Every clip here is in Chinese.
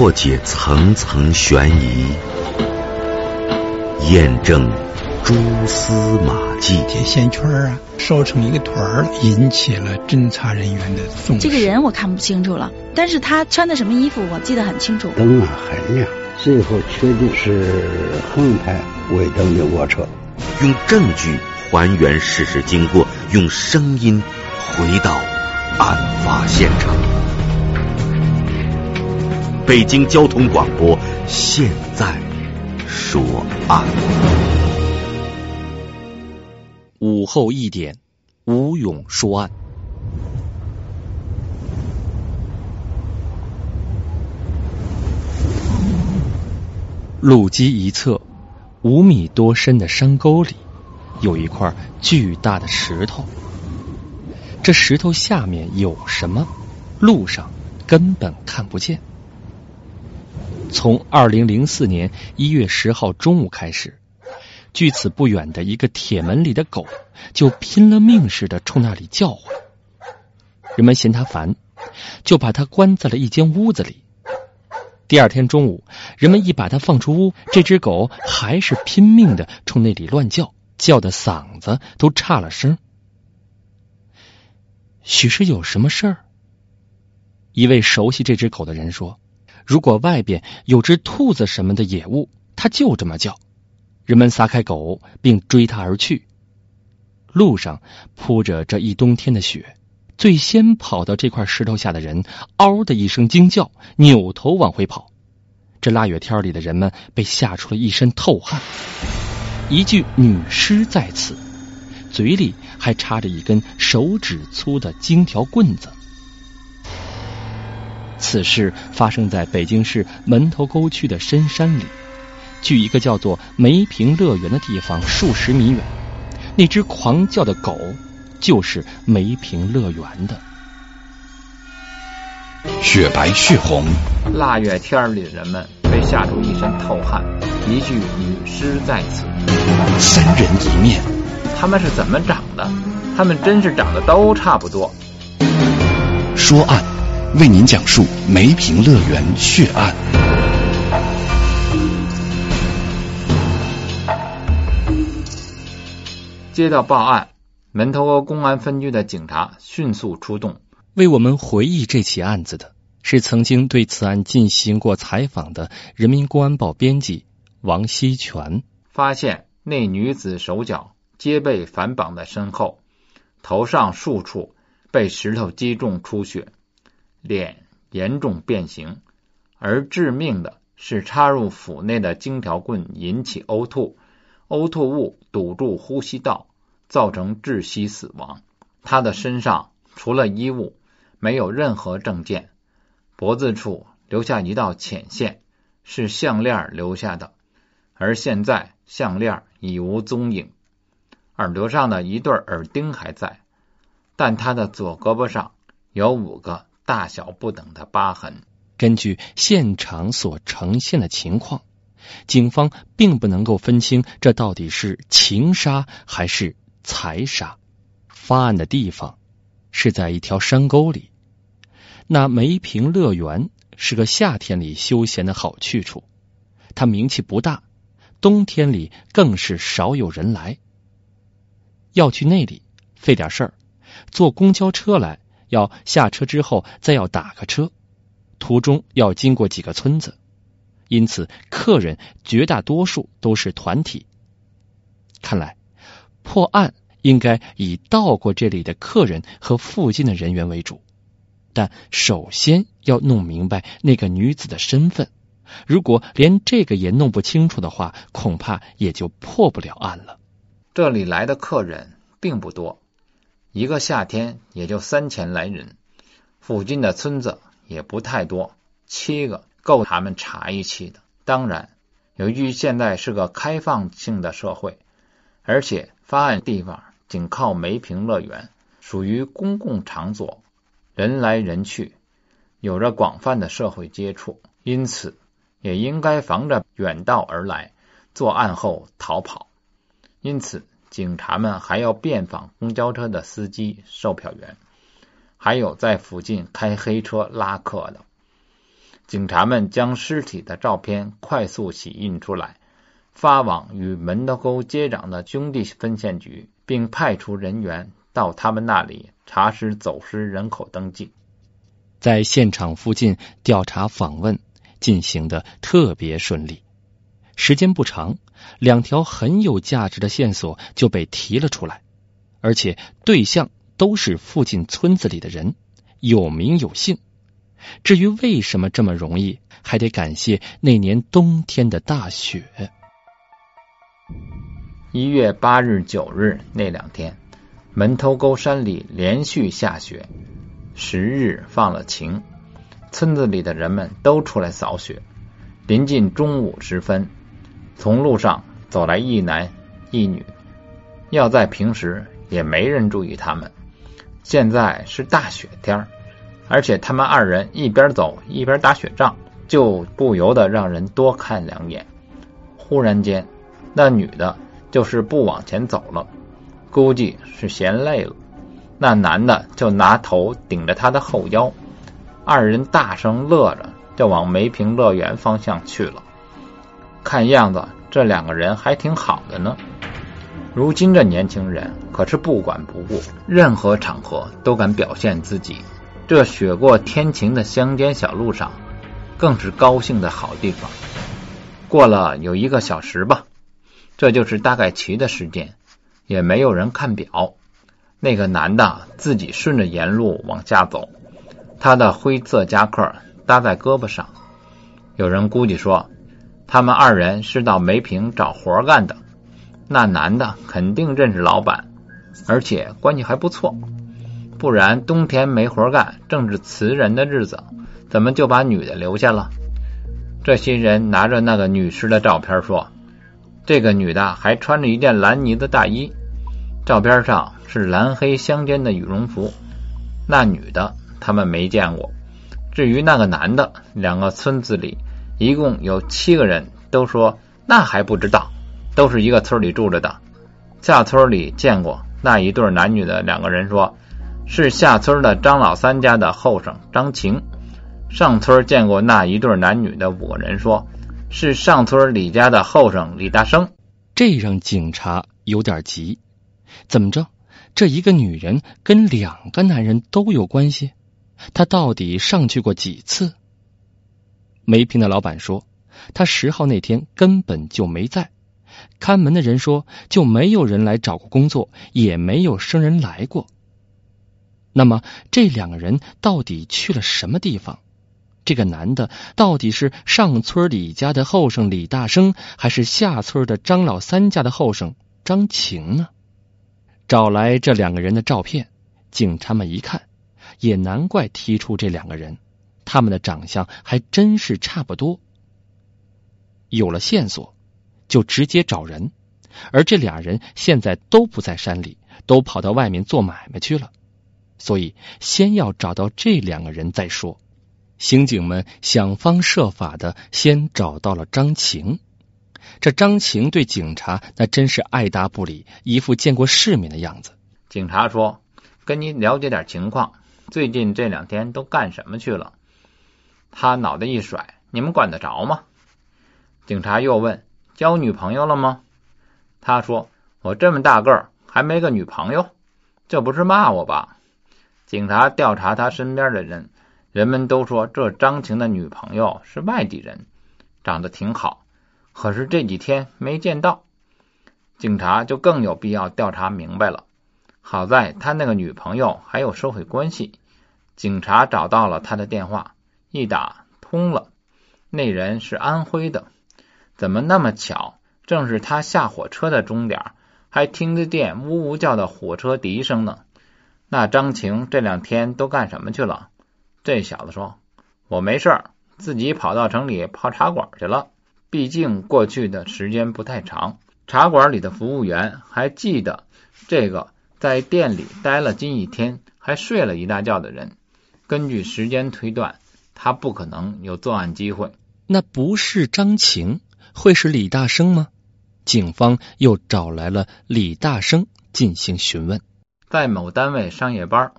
破解层层悬疑，验证蛛丝马迹。这线圈啊，烧成一个团儿，引起了侦查人员的重视。这个人我看不清楚了，但是他穿的什么衣服我记得很清楚。灯啊很亮，最后确定是横排尾灯的卧车。用证据还原事实经过，用声音回到案发现场。北京交通广播现在说案。午后一点，吴勇说案。路基一侧，五米多深的山沟里，有一块巨大的石头。这石头下面有什么？路上根本看不见。从二零零四年一月十号中午开始，距此不远的一个铁门里的狗就拼了命似的冲那里叫唤。人们嫌它烦，就把它关在了一间屋子里。第二天中午，人们一把它放出屋，这只狗还是拼命的冲那里乱叫，叫的嗓子都差了声。许是有什么事儿？一位熟悉这只狗的人说：“如果外边有只兔子什么的野物，它就这么叫。”人们撒开狗，并追它而去。路上铺着这一冬天的雪。最先跑到这块石头下的人，嗷的一声惊叫，扭头往回跑。这腊月天里的人们被吓出了一身透汗。一具女尸在此，嘴里还插着一根手指粗的金条棍子。此事发生在北京市门头沟区的深山里，距一个叫做梅坪乐园的地方数十米远。那只狂叫的狗。就是梅坪乐园的雪白血红，腊月天里的人们被吓出一身透汗，一具女尸在此，三人一面，他们是怎么长的？他们真是长得都差不多。说案，为您讲述梅坪乐园血案。接到报案。门头沟公安分局的警察迅速出动，为我们回忆这起案子的是曾经对此案进行过采访的《人民公安报》编辑王锡全。发现那女子手脚皆被反绑在身后，头上数处被石头击中出血，脸严重变形，而致命的是插入腹内的金条棍引起呕吐，呕吐物堵住呼吸道。造成窒息死亡。他的身上除了衣物，没有任何证件。脖子处留下一道浅线，是项链留下的，而现在项链已无踪影。耳朵上的一对耳钉还在，但他的左胳膊上有五个大小不等的疤痕。根据现场所呈现的情况，警方并不能够分清这到底是情杀还是。财杀，发案的地方是在一条山沟里。那梅坪乐园是个夏天里休闲的好去处，它名气不大，冬天里更是少有人来。要去那里费点事儿，坐公交车来，要下车之后再要打个车，途中要经过几个村子，因此客人绝大多数都是团体。看来破案。应该以到过这里的客人和附近的人员为主，但首先要弄明白那个女子的身份。如果连这个也弄不清楚的话，恐怕也就破不了案了。这里来的客人并不多，一个夏天也就三千来人，附近的村子也不太多，七个够他们查一期的。当然，由于现在是个开放性的社会，而且发案地方。仅靠梅坪乐园，属于公共场所，人来人去，有着广泛的社会接触，因此也应该防着远道而来作案后逃跑。因此，警察们还要遍访公交车的司机、售票员，还有在附近开黑车拉客的。警察们将尸体的照片快速洗印出来，发往与门头沟接壤的兄弟分县局，并派出人员到他们那里查实走失人口登记。在现场附近调查访问进行的特别顺利，时间不长，两条很有价值的线索就被提了出来，而且对象都是附近村子里的人，有名有姓。至于为什么这么容易，还得感谢那年冬天的大雪。一月八日、九日那两天，门头沟山里连续下雪，十日放了晴，村子里的人们都出来扫雪。临近中午时分，从路上走来一男一女，要在平时也没人注意他们，现在是大雪天而且他们二人一边走一边打雪仗，就不由得让人多看两眼。忽然间，那女的就是不往前走了，估计是嫌累了。那男的就拿头顶着她的后腰，二人大声乐着，就往梅平乐园方向去了。看样子这两个人还挺好的呢。如今这年轻人可是不管不顾，任何场合都敢表现自己。这雪过天晴的乡间小路上，更是高兴的好地方。过了有一个小时吧，这就是大概齐的时间，也没有人看表。那个男的自己顺着沿路往下走，他的灰色夹克搭在胳膊上。有人估计说，他们二人是到梅坪找活干的。那男的肯定认识老板，而且关系还不错。不然冬天没活干，正是辞人的日子，怎么就把女的留下了？这些人拿着那个女尸的照片说，这个女的还穿着一件蓝呢子大衣，照片上是蓝黑相间的羽绒服。那女的他们没见过。至于那个男的，两个村子里一共有七个人都说那还不知道，都是一个村里住着的。下村里见过那一对男女的两个人说。是下村的张老三家的后生张晴，上村见过那一对男女的五个人说，是上村李家的后生李大生。这让警察有点急，怎么着？这一个女人跟两个男人都有关系？她到底上去过几次？梅平的老板说，他十号那天根本就没在。看门的人说，就没有人来找过工作，也没有生人来过。那么这两个人到底去了什么地方？这个男的到底是上村李家的后生李大生，还是下村的张老三家的后生张晴呢？找来这两个人的照片，警察们一看，也难怪提出这两个人，他们的长相还真是差不多。有了线索，就直接找人，而这俩人现在都不在山里，都跑到外面做买卖去了。所以，先要找到这两个人再说。刑警们想方设法的先找到了张晴。这张晴对警察那真是爱答不理，一副见过世面的样子。警察说：“跟你了解点情况，最近这两天都干什么去了？”他脑袋一甩：“你们管得着吗？”警察又问：“交女朋友了吗？”他说：“我这么大个儿还没个女朋友，这不是骂我吧？”警察调查他身边的人，人们都说这张晴的女朋友是外地人，长得挺好，可是这几天没见到。警察就更有必要调查明白了。好在他那个女朋友还有社会关系，警察找到了他的电话，一打通了，那人是安徽的。怎么那么巧？正是他下火车的钟点，还听得见呜呜叫的火车笛声呢。那张晴这两天都干什么去了？这小子说：“我没事儿，自己跑到城里泡茶馆去了。毕竟过去的时间不太长，茶馆里的服务员还记得这个在店里待了近一天还睡了一大觉的人。根据时间推断，他不可能有作案机会。那不是张晴，会是李大生吗？警方又找来了李大生进行询问。在某单位上夜班，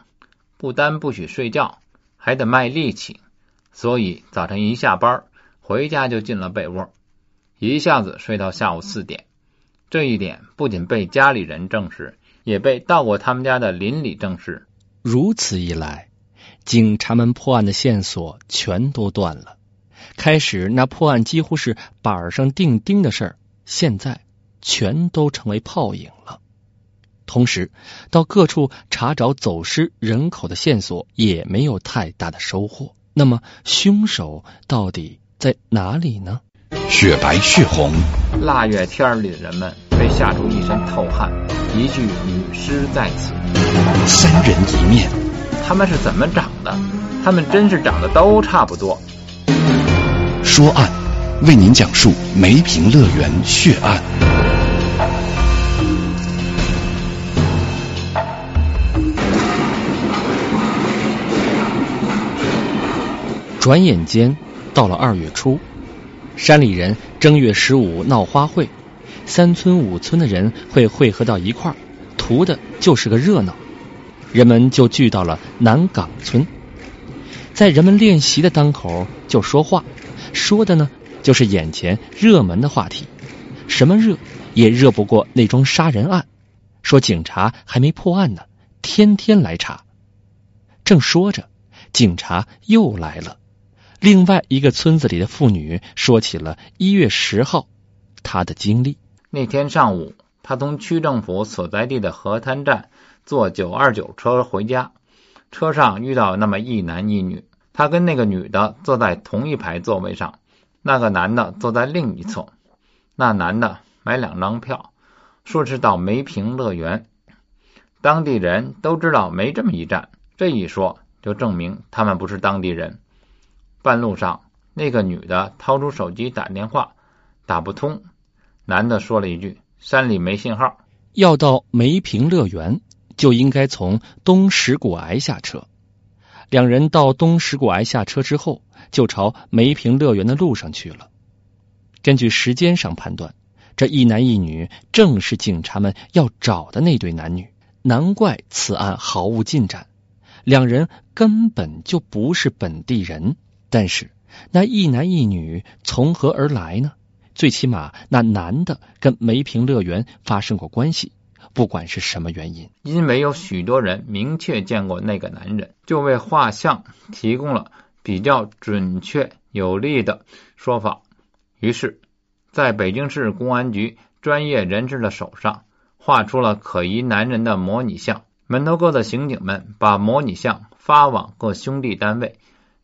不单不许睡觉，还得卖力气。所以早晨一下班回家就进了被窝，一下子睡到下午四点。这一点不仅被家里人证实，也被到过他们家的邻里证实。如此一来，警察们破案的线索全都断了。开始那破案几乎是板上钉钉的事儿，现在全都成为泡影了。同时，到各处查找走失人口的线索也没有太大的收获。那么，凶手到底在哪里呢？雪白血红，腊月天里的人们被吓出一身透汗，一具女尸在此。三人一面，他们是怎么长的？他们真是长得都差不多。说案，为您讲述梅平乐园血案。转眼间到了二月初，山里人正月十五闹花会，三村五村的人会汇合到一块儿，图的就是个热闹。人们就聚到了南岗村，在人们练习的当口就说话，说的呢就是眼前热门的话题，什么热也热不过那桩杀人案。说警察还没破案呢，天天来查。正说着，警察又来了。另外一个村子里的妇女说起了一月十号她的经历。那天上午，她从区政府所在地的河滩站坐九二九车回家，车上遇到那么一男一女，他跟那个女的坐在同一排座位上，那个男的坐在另一侧。那男的买两张票，说是到梅平乐园。当地人都知道没这么一站，这一说就证明他们不是当地人。半路上，那个女的掏出手机打电话，打不通。男的说了一句：“山里没信号。”要到梅平乐园，就应该从东石谷崖下车。两人到东石谷崖下车之后，就朝梅平乐园的路上去了。根据时间上判断，这一男一女正是警察们要找的那对男女。难怪此案毫无进展，两人根本就不是本地人。但是那一男一女从何而来呢？最起码那男的跟梅平乐园发生过关系，不管是什么原因，因为有许多人明确见过那个男人，就为画像提供了比较准确有力的说法。于是，在北京市公安局专业人士的手上画出了可疑男人的模拟像。门头沟的刑警们把模拟像发往各兄弟单位。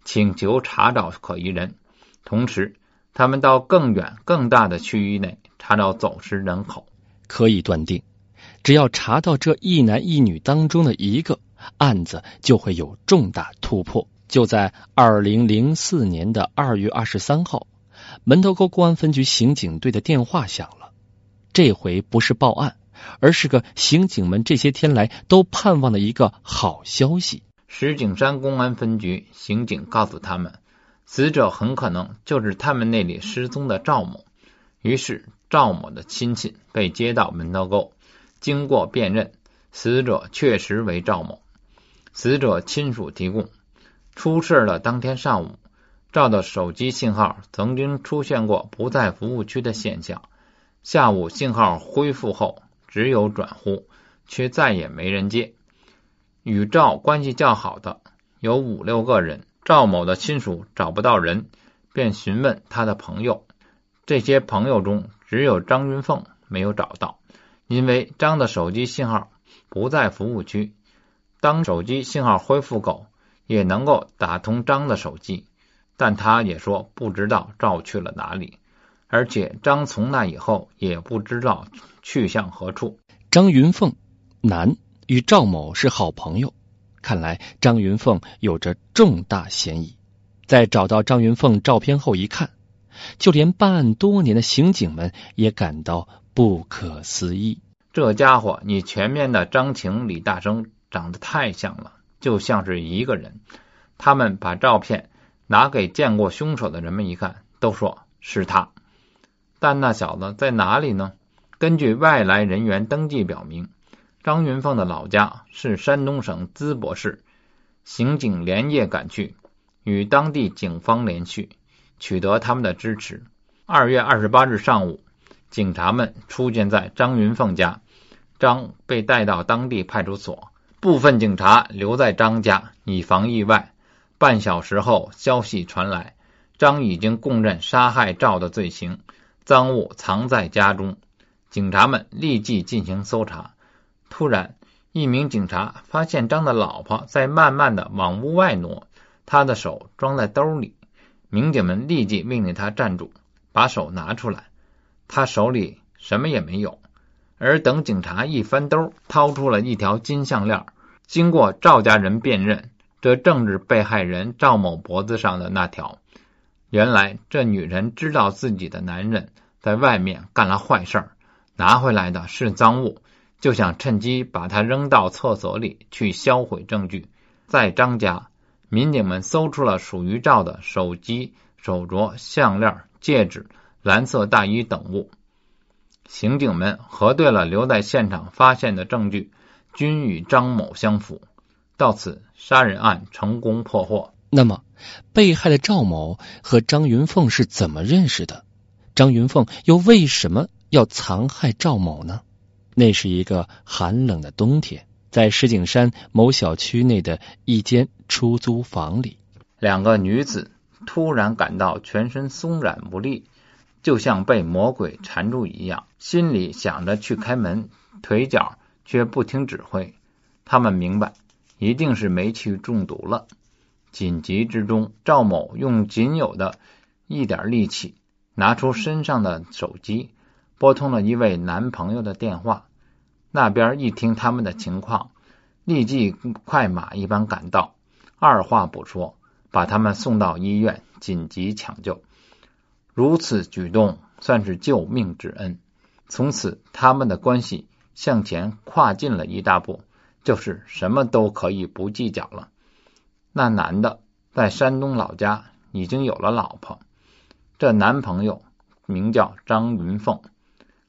请求查找可疑人，同时他们到更远、更大的区域内查找走失人口。可以断定，只要查到这一男一女当中的一个，案子就会有重大突破。就在二零零四年的二月二十三号，门头沟公安分局刑警队的电话响了。这回不是报案，而是个刑警们这些天来都盼望的一个好消息。石景山公安分局刑警告诉他们，死者很可能就是他们那里失踪的赵某。于是，赵某的亲戚被接到门头沟，经过辨认，死者确实为赵某。死者亲属提供，出事的当天上午，赵的手机信号曾经出现过不在服务区的现象。下午信号恢复后，只有转呼，却再也没人接。与赵关系较好的有五六个人，赵某的亲属找不到人，便询问他的朋友。这些朋友中，只有张云凤没有找到，因为张的手机信号不在服务区。当手机信号恢复后，也能够打通张的手机，但他也说不知道赵去了哪里，而且张从那以后也不知道去向何处。张云凤，男。与赵某是好朋友，看来张云凤有着重大嫌疑。在找到张云凤照片后一看，就连办案多年的刑警们也感到不可思议。这家伙，你前面的张晴、李大生长得太像了，就像是一个人。他们把照片拿给见过凶手的人们一看，都说是他。但那小子在哪里呢？根据外来人员登记表明。张云凤的老家是山东省淄博市，刑警连夜赶去，与当地警方联系，取得他们的支持。二月二十八日上午，警察们出现在张云凤家，张被带到当地派出所，部分警察留在张家以防意外。半小时后，消息传来，张已经供认杀害赵的罪行，赃物藏在家中。警察们立即进行搜查。突然，一名警察发现张的老婆在慢慢的往屋外挪，他的手装在兜里。民警们立即命令他站住。把手拿出来，他手里什么也没有。而等警察一翻兜，掏出了一条金项链。经过赵家人辨认，这正是被害人赵某脖子上的那条。原来这女人知道自己的男人在外面干了坏事，拿回来的是赃物，就想趁机把他扔到厕所里去销毁证据。在张家，民警们搜出了属于赵的手机、手镯、项链。戒指、蓝色大衣等物，刑警们核对了留在现场发现的证据，均与张某相符。到此，杀人案成功破获。那么，被害的赵某和张云凤是怎么认识的？张云凤又为什么要残害赵某呢？那是一个寒冷的冬天，在石景山某小区内的一间出租房里，两个女子。突然感到全身松软无力，就像被魔鬼缠住一样，心里想着去开门，腿脚却不听指挥。他们明白，一定是煤气中毒了。紧急之中，赵某用仅有的一点力气，拿出身上的手机，拨通了一位男朋友的电话。那边一听他们的情况，立即快马一般赶到，二话不说。把他们送到医院紧急抢救，如此举动算是救命之恩。从此，他们的关系向前跨进了一大步，就是什么都可以不计较了。那男的在山东老家已经有了老婆，这男朋友名叫张云凤。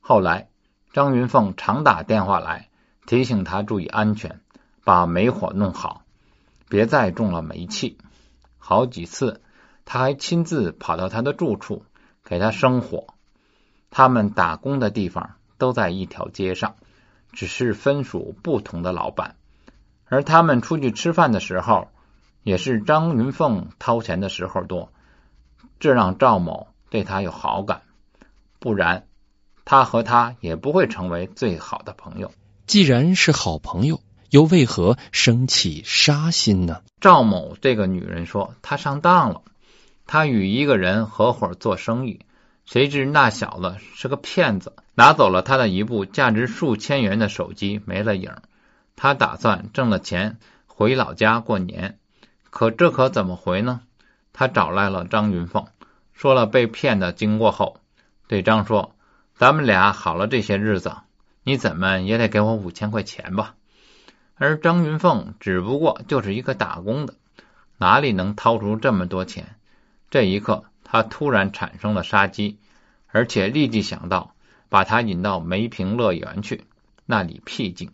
后来，张云凤常打电话来提醒他注意安全，把煤火弄好，别再中了煤气。好几次，他还亲自跑到他的住处给他生火。他们打工的地方都在一条街上，只是分属不同的老板。而他们出去吃饭的时候，也是张云凤掏钱的时候多，这让赵某对他有好感。不然，他和他也不会成为最好的朋友。既然是好朋友。又为何生起杀心呢？赵某这个女人说：“她上当了，他与一个人合伙做生意，谁知那小子是个骗子，拿走了他的一部价值数千元的手机，没了影。他打算挣了钱回老家过年，可这可怎么回呢？他找来了张云凤，说了被骗的经过后，对张说：‘咱们俩好了这些日子，你怎么也得给我五千块钱吧。’”而张云凤只不过就是一个打工的，哪里能掏出这么多钱？这一刻，他突然产生了杀机，而且立即想到把他引到梅平乐园去，那里僻静。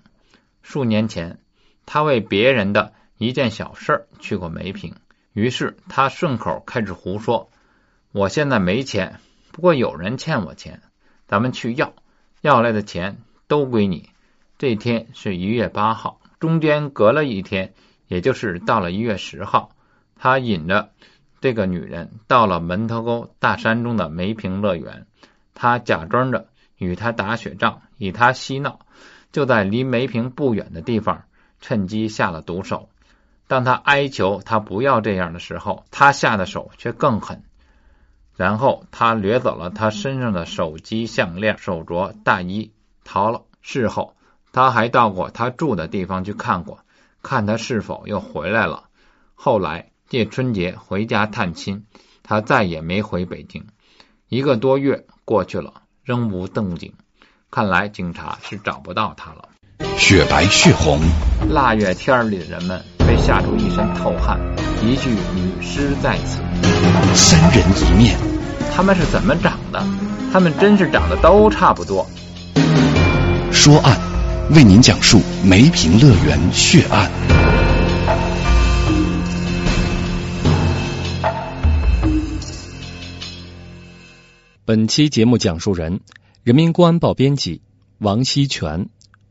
数年前，他为别人的一件小事去过梅平，于是他顺口开始胡说：“我现在没钱，不过有人欠我钱，咱们去要，要来的钱都归你。”这天是一月八号。中间隔了一天，也就是到了一月十号，他引着这个女人到了门头沟大山中的梅平乐园，他假装着与她打雪仗，与她嬉闹，就在离梅平不远的地方趁机下了毒手。当他哀求他不要这样的时候，他下的手却更狠。然后他掠走了他身上的手机、项链、手镯、大衣，逃了。事后。他还到过他住的地方去看过，看他是否又回来了。后来借春节回家探亲，他再也没回北京。一个多月过去了，仍无动静，看来警察是找不到他了。雪白血红，腊月天里的人们被吓出一身透汗，一具女尸在此。三人一面，他们是怎么长的？他们真是长得都差不多。说案。为您讲述梅平乐园血案。本期节目讲述人：人民公安报编辑王锡全，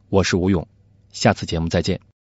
我是吴勇，下次节目再见。